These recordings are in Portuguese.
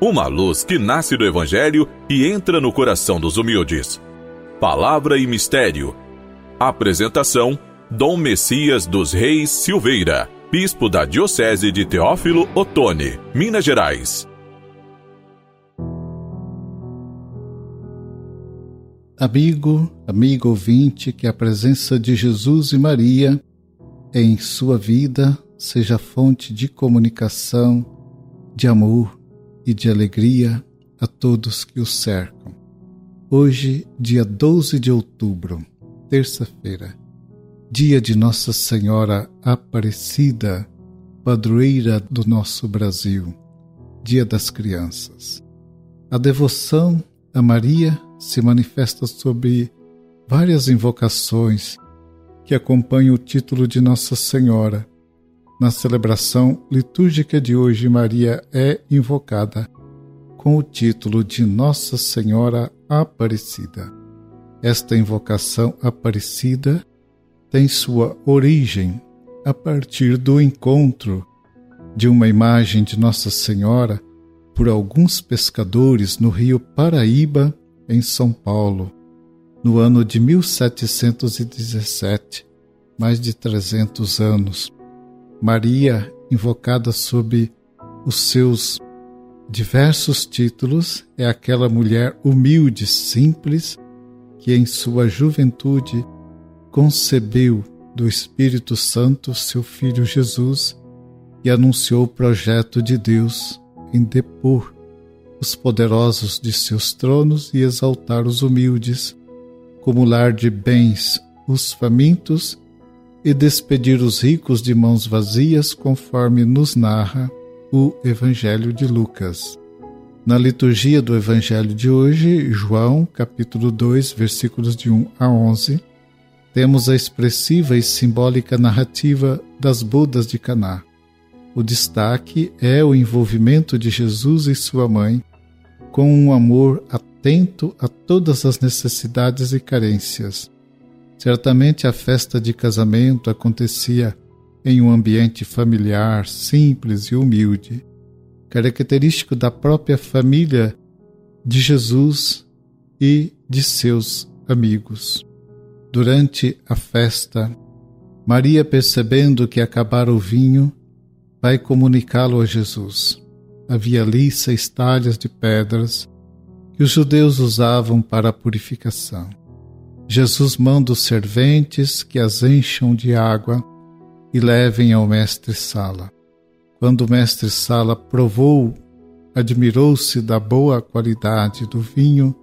Uma luz que nasce do Evangelho e entra no coração dos humildes. Palavra e Mistério. Apresentação: Dom Messias dos Reis Silveira, Bispo da Diocese de Teófilo Otoni, Minas Gerais. Amigo, amigo ouvinte, que a presença de Jesus e Maria em sua vida seja fonte de comunicação, de amor e de alegria a todos que o cercam. Hoje, dia 12 de outubro, terça-feira, dia de Nossa Senhora Aparecida, padroeira do nosso Brasil, dia das crianças. A devoção a Maria se manifesta sobre várias invocações que acompanham o título de Nossa Senhora. Na celebração litúrgica de hoje, Maria é invocada com o título de Nossa Senhora Aparecida. Esta invocação aparecida tem sua origem a partir do encontro de uma imagem de Nossa Senhora por alguns pescadores no rio Paraíba, em São Paulo, no ano de 1717, mais de 300 anos. Maria, invocada sob os seus diversos títulos, é aquela mulher humilde, simples, que em sua juventude concebeu do Espírito Santo seu filho Jesus e anunciou o projeto de Deus em depor os poderosos de seus tronos e exaltar os humildes, acumular de bens os famintos e despedir os ricos de mãos vazias, conforme nos narra o Evangelho de Lucas. Na liturgia do Evangelho de hoje, João, capítulo 2, versículos de 1 a 11, temos a expressiva e simbólica narrativa das bodas de Caná. O destaque é o envolvimento de Jesus e sua mãe com um amor atento a todas as necessidades e carências. Certamente a festa de casamento acontecia em um ambiente familiar, simples e humilde, característico da própria família de Jesus e de seus amigos. Durante a festa, Maria, percebendo que acabara o vinho, vai comunicá-lo a Jesus. Havia ali seis talhas de pedras que os judeus usavam para a purificação. Jesus manda os serventes que as encham de água e levem ao mestre Sala. Quando o mestre Sala provou, admirou-se da boa qualidade do vinho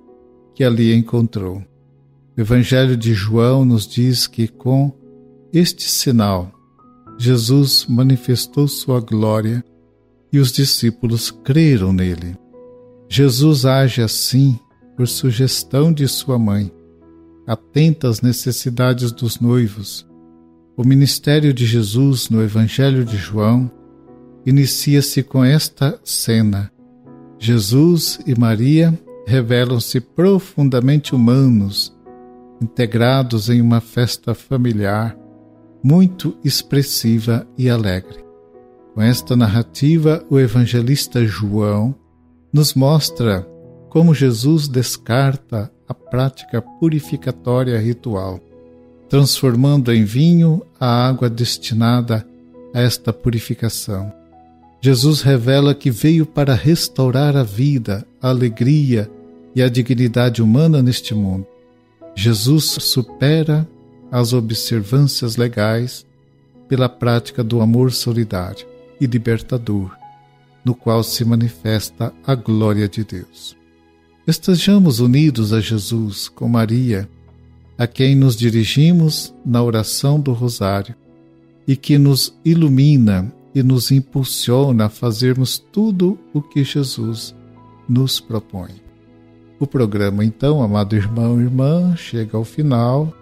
que ali encontrou. O Evangelho de João nos diz que com este sinal Jesus manifestou sua glória e os discípulos creram nele. Jesus age assim por sugestão de sua mãe, atenta às necessidades dos noivos. O ministério de Jesus no Evangelho de João inicia-se com esta cena. Jesus e Maria revelam-se profundamente humanos, integrados em uma festa familiar muito expressiva e alegre. Com esta narrativa, o evangelista João nos mostra como Jesus descarta a prática purificatória ritual, transformando em vinho a água destinada a esta purificação. Jesus revela que veio para restaurar a vida, a alegria e a dignidade humana neste mundo. Jesus supera as observâncias legais pela prática do amor solidário e libertador, no qual se manifesta a glória de Deus. Estejamos unidos a Jesus com Maria, a quem nos dirigimos na oração do Rosário e que nos ilumina e nos impulsiona a fazermos tudo o que Jesus nos propõe. O programa, então, amado irmão e irmã, chega ao final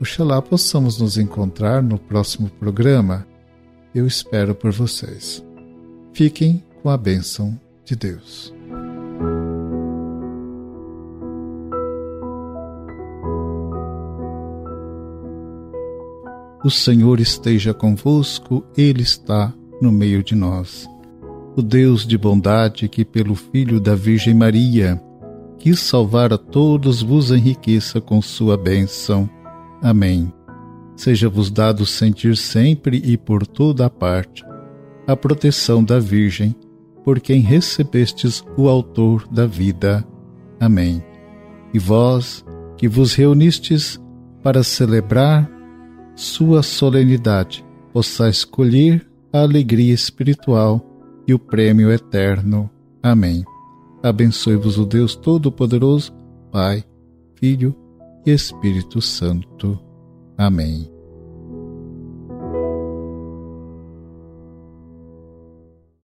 Oxalá possamos nos encontrar no próximo programa. Eu espero por vocês. Fiquem com a bênção de Deus. O Senhor esteja convosco, Ele está no meio de nós. o Deus de bondade que, pelo Filho da Virgem Maria, quis salvar a todos, vos enriqueça com sua bênção. Amém. Seja-vos dado sentir sempre e por toda a parte a proteção da Virgem, por quem recebestes o Autor da vida. Amém. E vós, que vos reunistes para celebrar sua solenidade, possais escolher a alegria espiritual e o prêmio eterno. Amém. Abençoe-vos o Deus Todo-Poderoso, Pai, Filho e Espírito Santo. Amém.